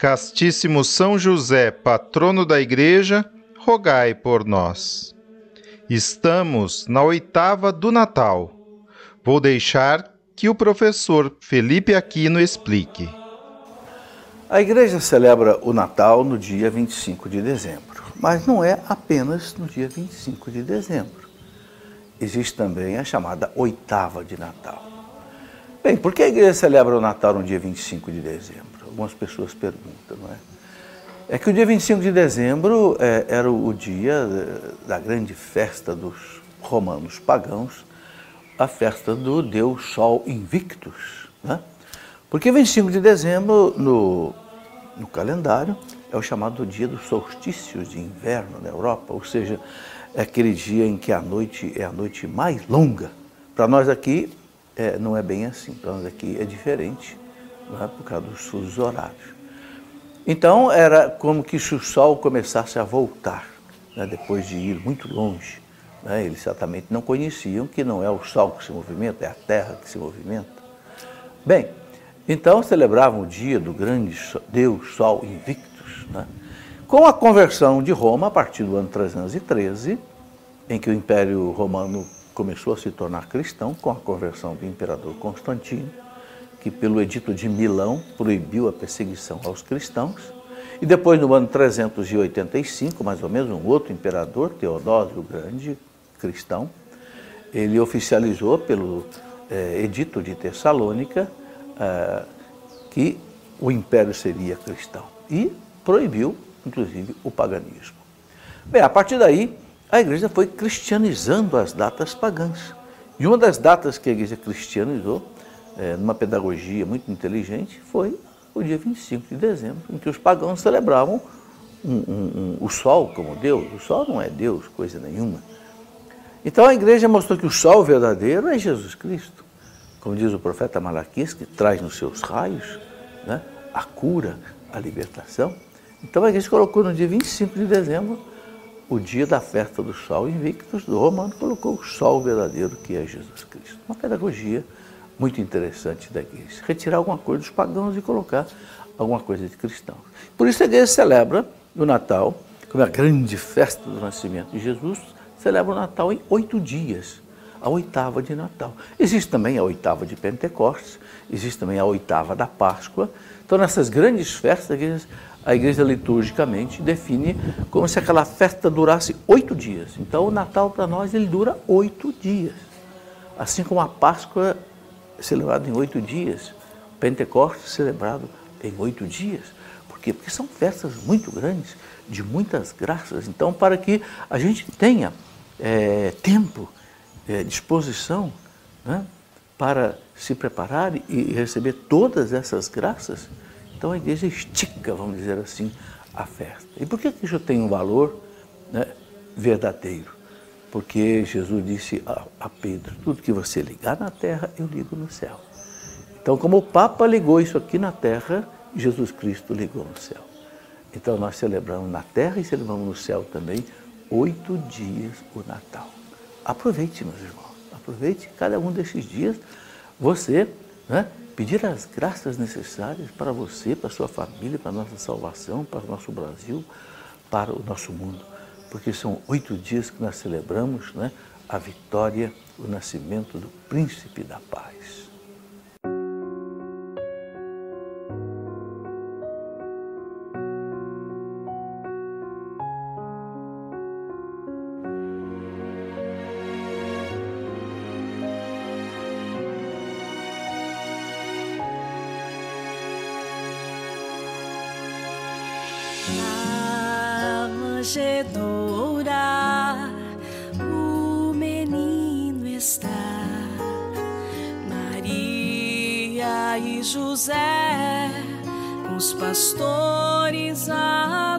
Castíssimo São José, patrono da Igreja, rogai por nós. Estamos na oitava do Natal. Vou deixar que o professor Felipe Aquino explique. A igreja celebra o Natal no dia 25 de dezembro, mas não é apenas no dia 25 de dezembro. Existe também a chamada oitava de Natal. Bem, por que a igreja celebra o Natal no dia 25 de dezembro? Algumas pessoas perguntam, não é? É que o dia 25 de dezembro é, era o dia eh, da grande festa dos romanos pagãos, a festa do deus Sol Invictus. Né? Porque 25 de dezembro, no, no calendário, é o chamado dia dos solstícios de inverno na Europa, ou seja, é aquele dia em que a noite é a noite mais longa. Para nós aqui, é, não é bem assim, para nós aqui é diferente né, por causa dos fusos horários. Então era como que se o Sol começasse a voltar, né, depois de ir muito longe. Né, eles certamente não conheciam que não é o Sol que se movimenta, é a Terra que se movimenta. Bem, então celebravam o dia do grande Deus Sol Invictus. Né, com a conversão de Roma, a partir do ano 313, em que o Império Romano começou a se tornar cristão, com a conversão do imperador Constantino, que pelo edito de Milão proibiu a perseguição aos cristãos. E depois, no ano 385, mais ou menos, um outro imperador, Teodósio Grande, cristão, ele oficializou pelo eh, edito de Tessalônica eh, que o império seria cristão e proibiu, inclusive, o paganismo. Bem, a partir daí, a igreja foi cristianizando as datas pagãs. E uma das datas que a igreja cristianizou é, numa pedagogia muito inteligente, foi o dia 25 de dezembro, em que os pagãos celebravam um, um, um, o sol como Deus. O sol não é Deus, coisa nenhuma. Então a igreja mostrou que o sol verdadeiro é Jesus Cristo. Como diz o profeta Malaquias, que traz nos seus raios né, a cura, a libertação. Então a igreja colocou no dia 25 de dezembro o dia da festa do sol invictus do romano, colocou o sol verdadeiro que é Jesus Cristo. Uma pedagogia muito interessante da igreja. Retirar alguma coisa dos pagãos e colocar alguma coisa de cristãos. Por isso a igreja celebra o Natal, como é a grande festa do nascimento de Jesus, celebra o Natal em oito dias, a oitava de Natal. Existe também a oitava de Pentecostes, existe também a oitava da Páscoa. Então, nessas grandes festas, a igreja, a igreja liturgicamente define como se aquela festa durasse oito dias. Então, o Natal para nós ele dura oito dias. Assim como a Páscoa celebrado em oito dias. Pentecostes celebrado em oito dias. Por quê? Porque são festas muito grandes, de muitas graças. Então, para que a gente tenha é, tempo, é, disposição né, para se preparar e receber todas essas graças, então a igreja estica, vamos dizer assim, a festa. E por que isso tem um valor né, verdadeiro? Porque Jesus disse a, a, Pedro: tudo que você ligar na terra, eu ligo no céu. Então, como o Papa ligou isso aqui na terra, Jesus Cristo ligou no céu. Então, nós celebramos na terra e celebramos no céu também oito dias o Natal. Aproveite, meus irmãos, aproveite cada um desses dias, você né, pedir as graças necessárias para você, para sua família, para a nossa salvação, para o nosso Brasil, para o nosso mundo porque são oito dias que nós celebramos né, a vitória, o nascimento do príncipe da paz. José, com os pastores a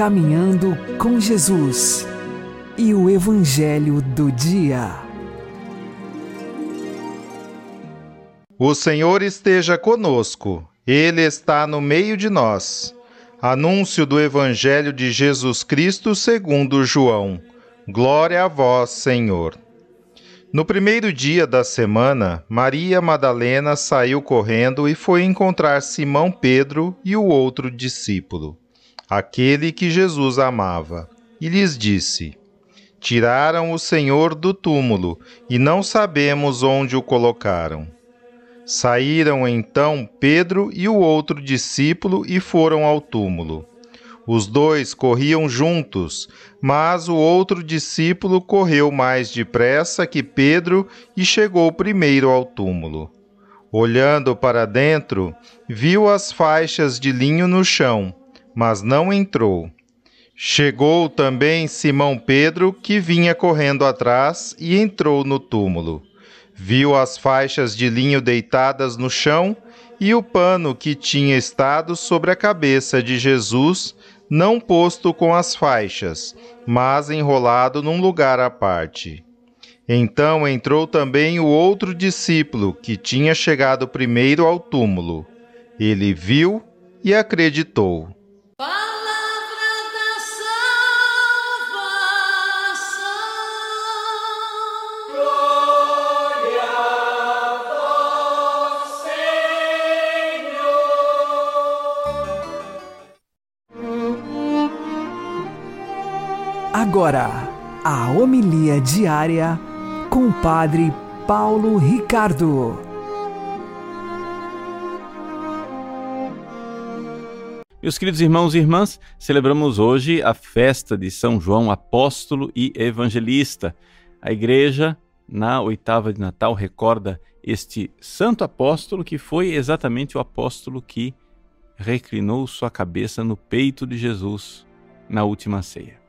Caminhando com Jesus e o Evangelho do Dia. O Senhor esteja conosco, Ele está no meio de nós. Anúncio do Evangelho de Jesus Cristo segundo João. Glória a vós, Senhor. No primeiro dia da semana, Maria Madalena saiu correndo e foi encontrar Simão Pedro e o outro discípulo, aquele que Jesus amava, e lhes disse: Tiraram o Senhor do túmulo e não sabemos onde o colocaram. Saíram então Pedro e o outro discípulo e foram ao túmulo. Os dois corriam juntos, mas o outro discípulo correu mais depressa que Pedro e chegou primeiro ao túmulo. Olhando para dentro, viu as faixas de linho no chão, mas não entrou. Chegou também Simão Pedro, que vinha correndo atrás, e entrou no túmulo. Viu as faixas de linho deitadas no chão e o pano que tinha estado sobre a cabeça de Jesus, não posto com as faixas, mas enrolado num lugar à parte. Então entrou também o outro discípulo, que tinha chegado primeiro ao túmulo. Ele viu e acreditou. Agora, a homilia diária com o Padre Paulo Ricardo. Meus queridos irmãos e irmãs, celebramos hoje a festa de São João Apóstolo e Evangelista. A igreja, na oitava de Natal, recorda este santo apóstolo que foi exatamente o apóstolo que reclinou sua cabeça no peito de Jesus na última ceia.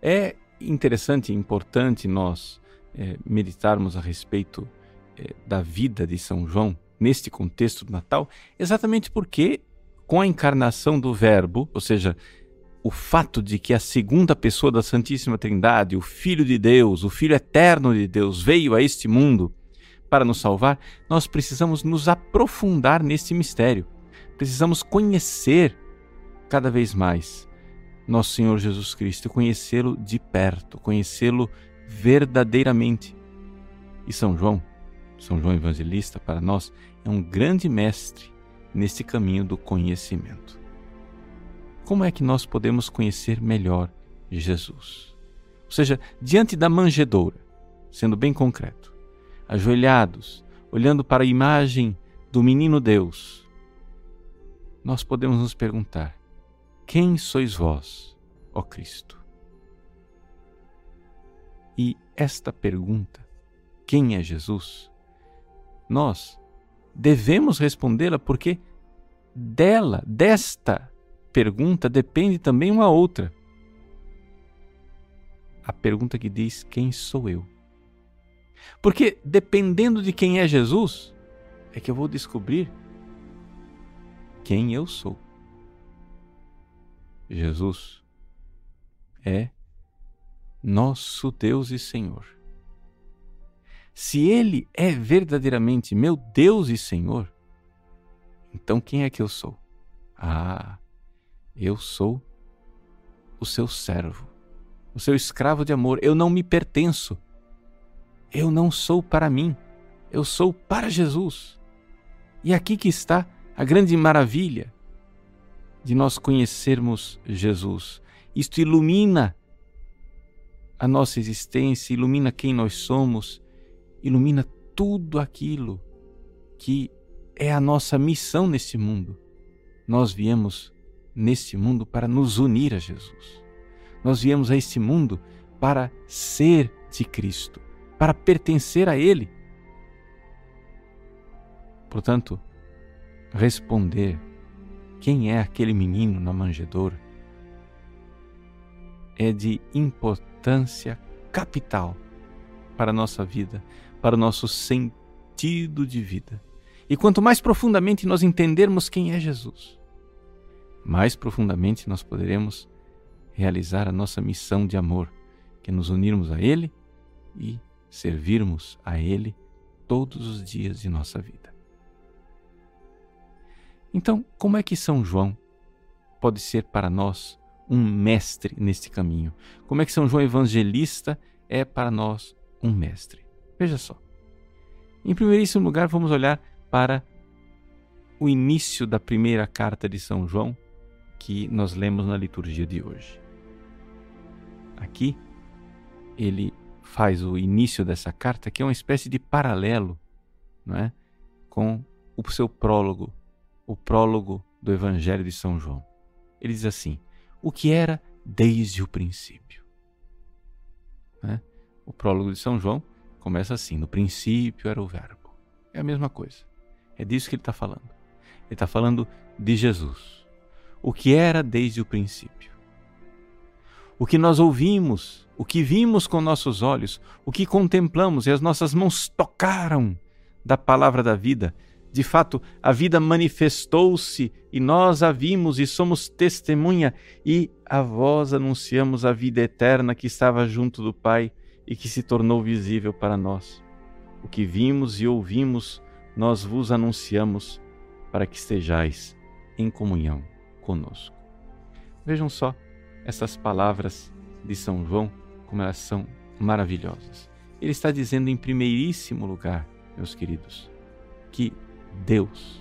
É interessante e importante nós é, meditarmos a respeito é, da vida de São João neste contexto do Natal, exatamente porque com a encarnação do Verbo, ou seja, o fato de que a segunda pessoa da Santíssima Trindade, o Filho de Deus, o Filho eterno de Deus, veio a este mundo para nos salvar, nós precisamos nos aprofundar nesse mistério. Precisamos conhecer cada vez mais nosso Senhor Jesus Cristo, conhecê-lo de perto, conhecê-lo verdadeiramente. E São João, São João Evangelista, para nós, é um grande mestre nesse caminho do conhecimento. Como é que nós podemos conhecer melhor Jesus? Ou seja, diante da manjedoura, sendo bem concreto, ajoelhados, olhando para a imagem do menino Deus, nós podemos nos perguntar: quem sois vós, ó Cristo? E esta pergunta, quem é Jesus? Nós devemos respondê-la porque dela, desta pergunta, depende também uma outra. A pergunta que diz: Quem sou eu? Porque dependendo de quem é Jesus, é que eu vou descobrir quem eu sou. Jesus é nosso Deus e Senhor. Se Ele é verdadeiramente meu Deus e Senhor, então quem é que eu sou? Ah, eu sou o seu servo, o seu escravo de amor. Eu não me pertenço. Eu não sou para mim. Eu sou para Jesus. E aqui que está a grande maravilha de nós conhecermos Jesus. Isto ilumina a nossa existência, ilumina quem nós somos, ilumina tudo aquilo que é a nossa missão neste mundo. Nós viemos neste mundo para nos unir a Jesus. Nós viemos a este mundo para ser de Cristo, para pertencer a Ele. Portanto, responder quem é aquele menino na manjedoura é de importância capital para a nossa vida, para o nosso sentido de vida. E quanto mais profundamente nós entendermos quem é Jesus, mais profundamente nós poderemos realizar a nossa missão de amor, que é nos unirmos a Ele e servirmos a Ele todos os dias de nossa vida. Então, como é que São João pode ser para nós um mestre neste caminho? Como é que São João Evangelista é para nós um mestre? Veja só. Em primeiríssimo lugar, vamos olhar para o início da primeira carta de São João que nós lemos na liturgia de hoje. Aqui, ele faz o início dessa carta, que é uma espécie de paralelo não é? com o seu prólogo, o prólogo do Evangelho de São João. Ele diz assim: o que era desde o princípio. Né? O prólogo de São João começa assim: no princípio era o Verbo. É a mesma coisa. É disso que ele está falando. Ele está falando de Jesus. O que era desde o princípio. O que nós ouvimos, o que vimos com nossos olhos, o que contemplamos e as nossas mãos tocaram da palavra da vida de fato, a vida manifestou-se e nós a vimos e somos testemunha, e a vós anunciamos a vida eterna que estava junto do Pai e que se tornou visível para nós. O que vimos e ouvimos, nós vos anunciamos para que estejais em comunhão conosco. Vejam só essas palavras de São João, como elas são maravilhosas. Ele está dizendo em primeiríssimo lugar, meus queridos, que Deus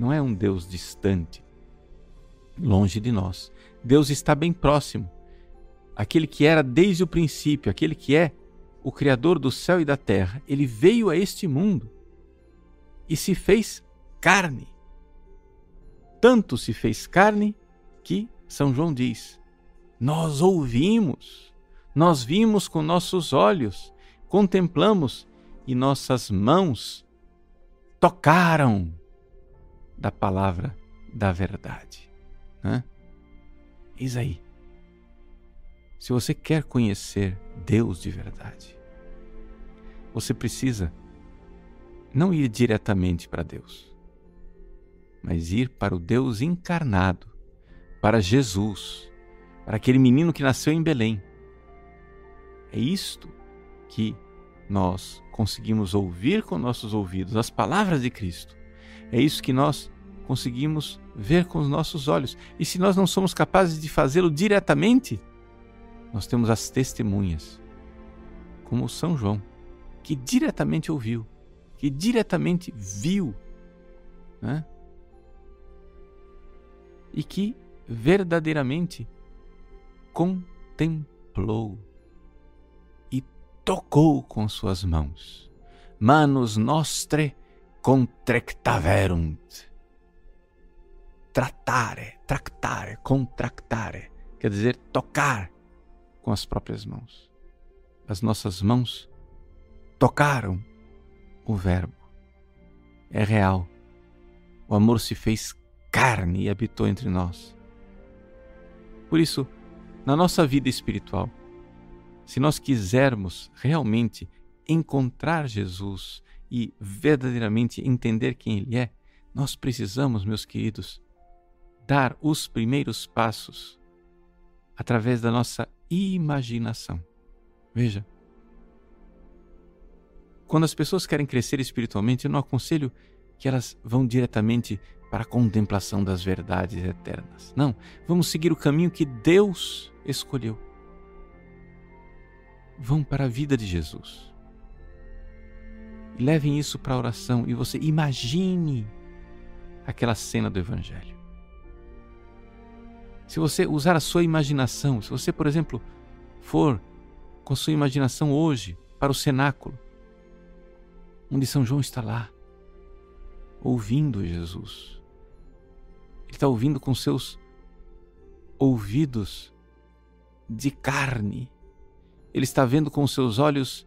não é um Deus distante, longe de nós. Deus está bem próximo. Aquele que era desde o princípio, aquele que é o Criador do céu e da terra, ele veio a este mundo e se fez carne. Tanto se fez carne que São João diz: Nós ouvimos, nós vimos com nossos olhos, contemplamos e nossas mãos tocaram da palavra da verdade. Né? Eis aí. Se você quer conhecer Deus de verdade, você precisa não ir diretamente para Deus, mas ir para o Deus encarnado, para Jesus, para aquele menino que nasceu em Belém. É isto que nós conseguimos ouvir com nossos ouvidos as palavras de Cristo. É isso que nós conseguimos ver com os nossos olhos. E se nós não somos capazes de fazê-lo diretamente, nós temos as testemunhas, como São João, que diretamente ouviu, que diretamente viu, né? e que verdadeiramente contemplou tocou com suas mãos. Manos nostre contractaverunt. Tratare, tractare, contractare, quer dizer tocar com as próprias mãos. As nossas mãos tocaram o Verbo. É real. O amor se fez carne e habitou entre nós. Por isso, na nossa vida espiritual, se nós quisermos realmente encontrar Jesus e verdadeiramente entender quem Ele é, nós precisamos, meus queridos, dar os primeiros passos através da nossa imaginação. Veja, quando as pessoas querem crescer espiritualmente, eu não aconselho que elas vão diretamente para a contemplação das verdades eternas. Não, vamos seguir o caminho que Deus escolheu. Vão para a vida de Jesus. Levem isso para a oração e você imagine aquela cena do Evangelho. Se você usar a sua imaginação, se você, por exemplo, for com a sua imaginação hoje para o cenáculo, onde São João está lá, ouvindo Jesus, ele está ouvindo com seus ouvidos de carne. Ele está vendo com seus olhos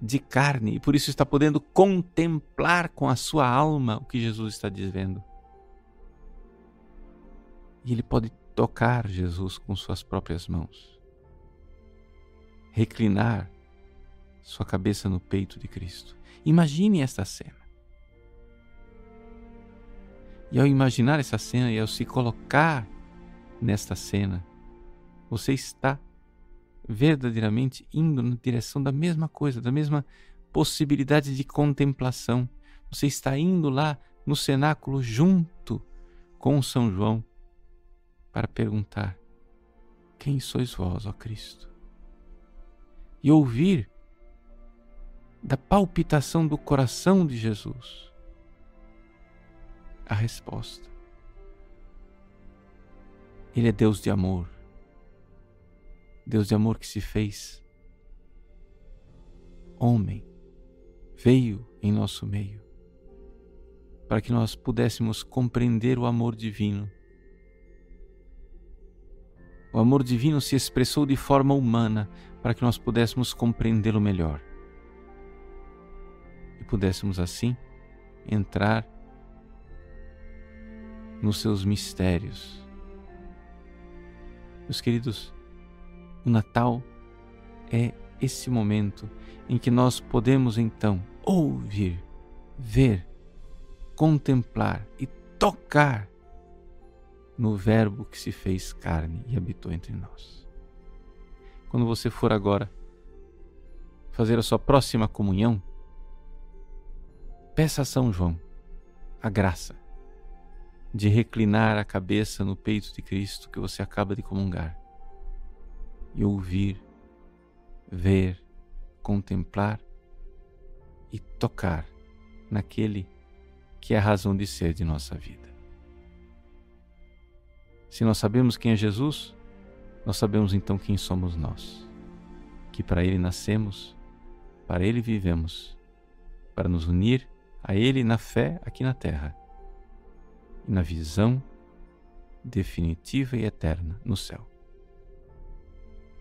de carne e por isso está podendo contemplar com a sua alma o que Jesus está dizendo. E ele pode tocar Jesus com suas próprias mãos, reclinar sua cabeça no peito de Cristo. Imagine esta cena. E ao imaginar essa cena e ao se colocar nesta cena, você está verdadeiramente indo na direção da mesma coisa, da mesma possibilidade de contemplação. Você está indo lá no cenáculo junto com São João para perguntar: Quem sois vós, ó Cristo? E ouvir da palpitação do coração de Jesus a resposta. Ele é Deus de amor. Deus de amor que se fez homem, veio em nosso meio, para que nós pudéssemos compreender o amor divino. O amor divino se expressou de forma humana para que nós pudéssemos compreendê-lo melhor e pudéssemos assim entrar nos seus mistérios. Meus queridos, o Natal é esse momento em que nós podemos então ouvir, ver, contemplar e tocar no Verbo que se fez carne e habitou entre nós. Quando você for agora fazer a sua próxima comunhão, peça a São João a graça de reclinar a cabeça no peito de Cristo que você acaba de comungar e ouvir, ver, contemplar e tocar naquele que é a razão de ser de nossa vida. Se nós sabemos quem é Jesus, nós sabemos então quem somos nós, que para Ele nascemos, para Ele vivemos, para nos unir a Ele na fé aqui na terra e na visão definitiva e eterna no céu.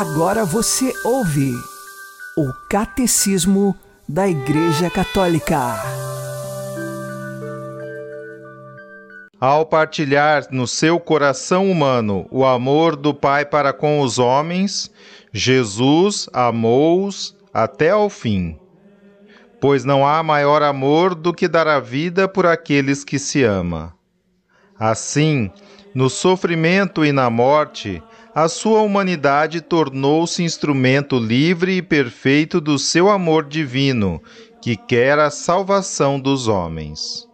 Agora você ouve o Catecismo da Igreja Católica. Ao partilhar no seu coração humano o amor do Pai para com os homens, Jesus amou-os até ao fim. Pois não há maior amor do que dar a vida por aqueles que se ama. Assim, no sofrimento e na morte, a sua humanidade tornou-se instrumento livre e perfeito do seu amor divino, que quer a salvação dos homens.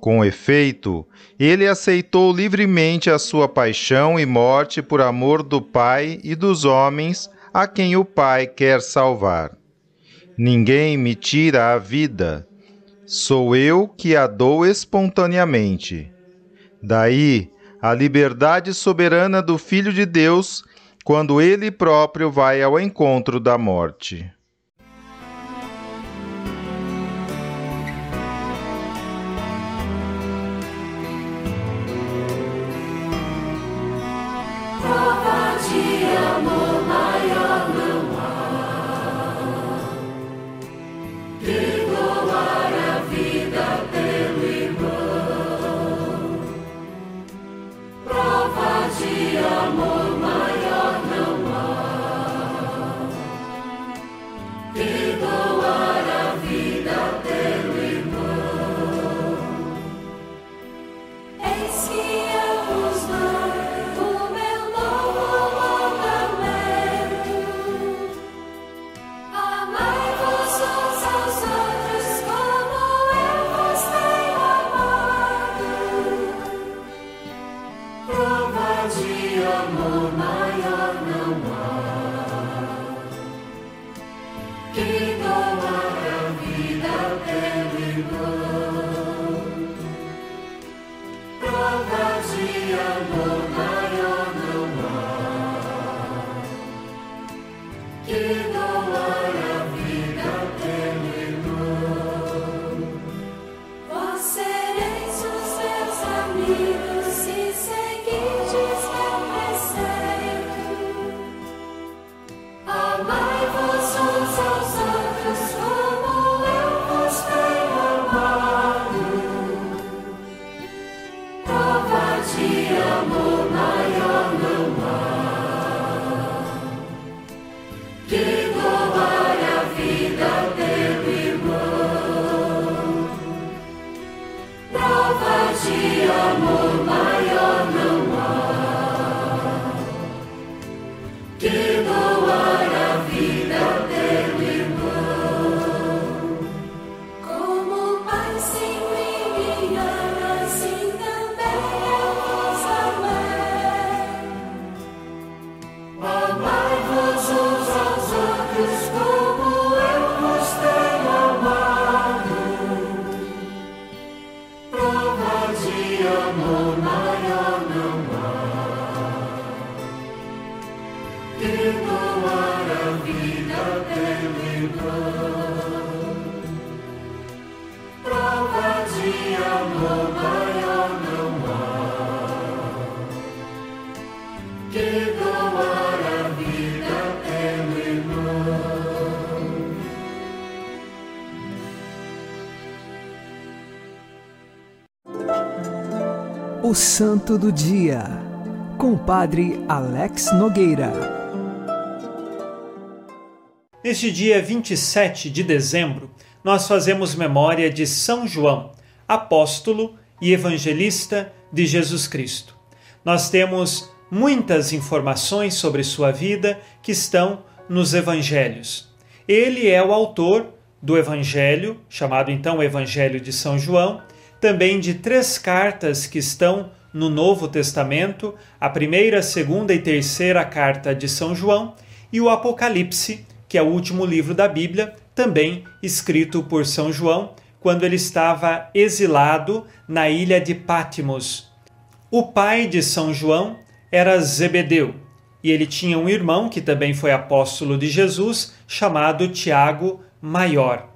Com efeito, ele aceitou livremente a sua paixão e morte por amor do Pai e dos homens a quem o Pai quer salvar. Ninguém me tira a vida, sou eu que a dou espontaneamente. Daí a liberdade soberana do Filho de Deus, quando ele próprio vai ao encontro da morte. Prova de Santo do Dia, com o Padre Alex Nogueira. Neste dia 27 de dezembro, nós fazemos memória de São João, apóstolo e evangelista de Jesus Cristo. Nós temos muitas informações sobre sua vida que estão nos evangelhos. Ele é o autor do evangelho, chamado então Evangelho de São João, também de três cartas que estão no Novo Testamento, a primeira, segunda e terceira carta de São João, e o Apocalipse, que é o último livro da Bíblia, também escrito por São João, quando ele estava exilado na ilha de Pátimos. O pai de São João era Zebedeu, e ele tinha um irmão que também foi apóstolo de Jesus, chamado Tiago Maior.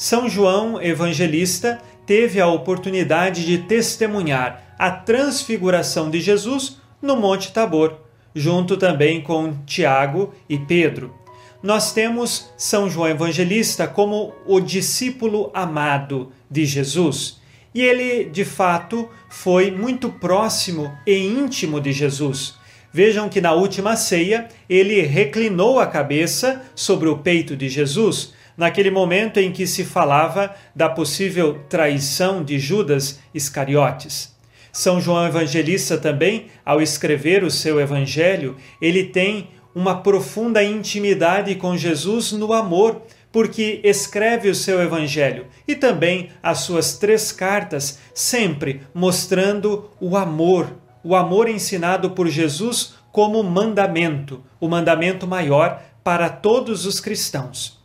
São João Evangelista teve a oportunidade de testemunhar a transfiguração de Jesus no Monte Tabor, junto também com Tiago e Pedro. Nós temos São João Evangelista como o discípulo amado de Jesus. E ele, de fato, foi muito próximo e íntimo de Jesus. Vejam que na última ceia ele reclinou a cabeça sobre o peito de Jesus, naquele momento em que se falava da possível traição de Judas Iscariotes. São João Evangelista também, ao escrever o seu evangelho, ele tem uma profunda intimidade com Jesus no amor, porque escreve o seu evangelho e também as suas três cartas, sempre mostrando o amor, o amor ensinado por Jesus como mandamento, o mandamento maior para todos os cristãos.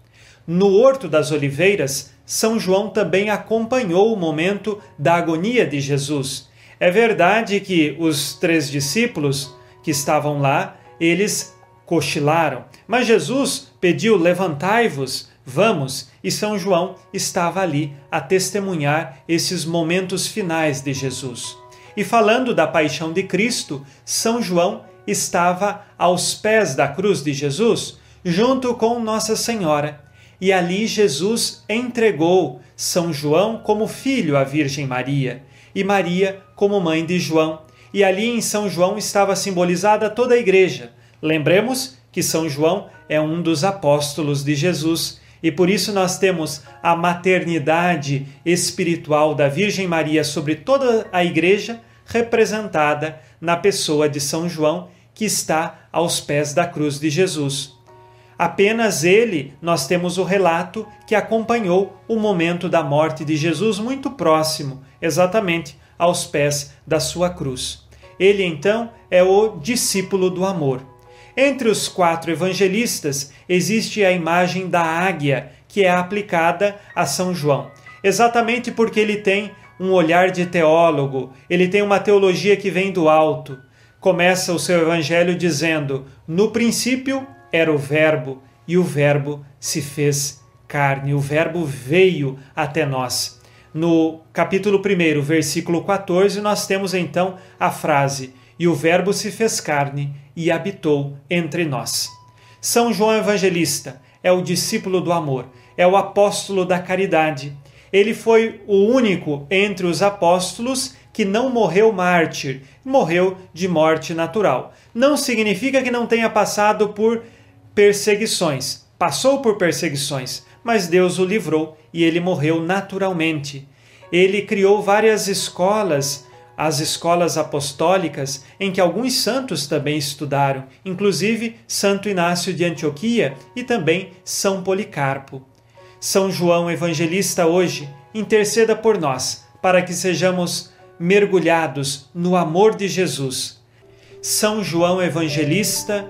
No Horto das Oliveiras, São João também acompanhou o momento da agonia de Jesus. É verdade que os três discípulos que estavam lá, eles cochilaram, mas Jesus pediu: levantai-vos, vamos, e São João estava ali a testemunhar esses momentos finais de Jesus. E falando da paixão de Cristo, São João estava aos pés da cruz de Jesus, junto com Nossa Senhora. E ali Jesus entregou São João como filho à Virgem Maria e Maria como mãe de João. E ali em São João estava simbolizada toda a igreja. Lembremos que São João é um dos apóstolos de Jesus e por isso nós temos a maternidade espiritual da Virgem Maria sobre toda a igreja representada na pessoa de São João, que está aos pés da cruz de Jesus. Apenas ele nós temos o relato que acompanhou o momento da morte de Jesus muito próximo, exatamente aos pés da sua cruz. Ele então é o discípulo do amor. Entre os quatro evangelistas existe a imagem da águia que é aplicada a São João, exatamente porque ele tem um olhar de teólogo, ele tem uma teologia que vem do alto. Começa o seu evangelho dizendo: No princípio era o Verbo, e o Verbo se fez carne, o Verbo veio até nós. No capítulo 1, versículo 14, nós temos então a frase: E o Verbo se fez carne e habitou entre nós. São João Evangelista é o discípulo do amor, é o apóstolo da caridade. Ele foi o único entre os apóstolos que não morreu mártir, morreu de morte natural. Não significa que não tenha passado por perseguições. Passou por perseguições, mas Deus o livrou e ele morreu naturalmente. Ele criou várias escolas, as escolas apostólicas, em que alguns santos também estudaram, inclusive Santo Inácio de Antioquia e também São Policarpo. São João Evangelista hoje interceda por nós, para que sejamos mergulhados no amor de Jesus. São João Evangelista,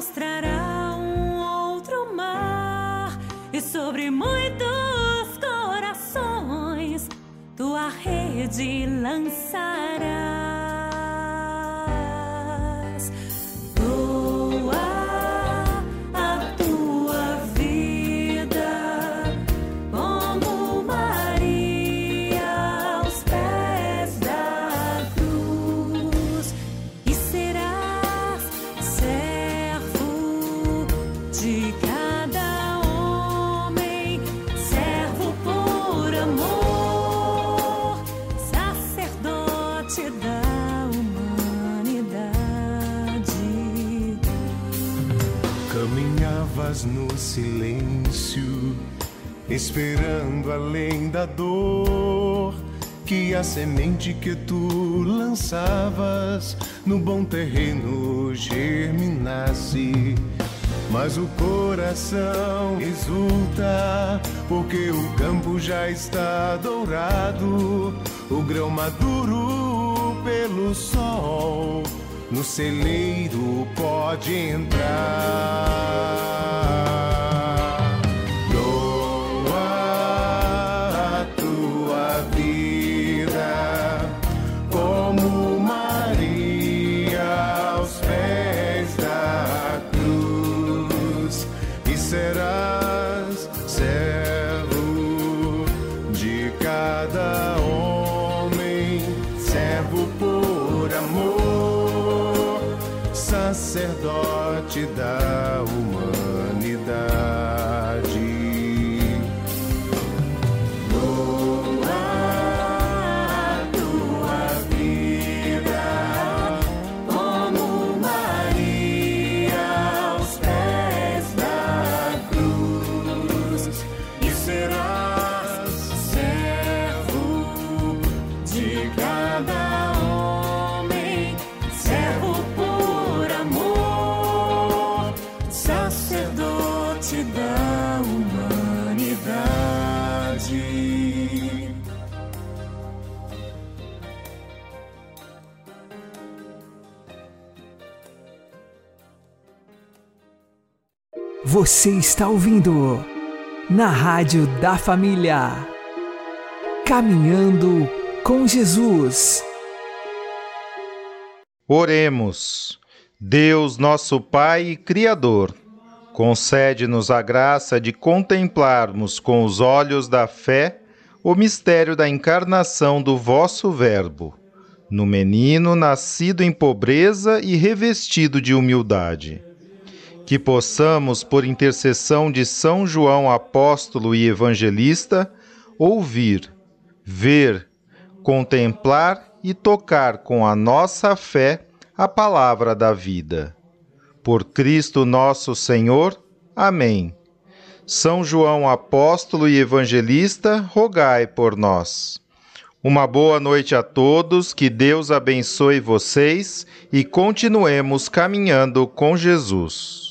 Mostrará esperando além da dor que a semente que tu lançavas no bom terreno germinasse. Mas o coração exulta, porque o campo já está dourado, o grão maduro pelo sol, no celeiro pode entrar. Você está ouvindo na Rádio da Família. Caminhando com Jesus. Oremos. Deus, nosso Pai e Criador, concede-nos a graça de contemplarmos com os olhos da fé o mistério da encarnação do vosso Verbo, no menino nascido em pobreza e revestido de humildade. Que possamos, por intercessão de São João Apóstolo e Evangelista, ouvir, ver, contemplar e tocar com a nossa fé a palavra da vida. Por Cristo nosso Senhor. Amém. São João Apóstolo e Evangelista, rogai por nós. Uma boa noite a todos, que Deus abençoe vocês e continuemos caminhando com Jesus.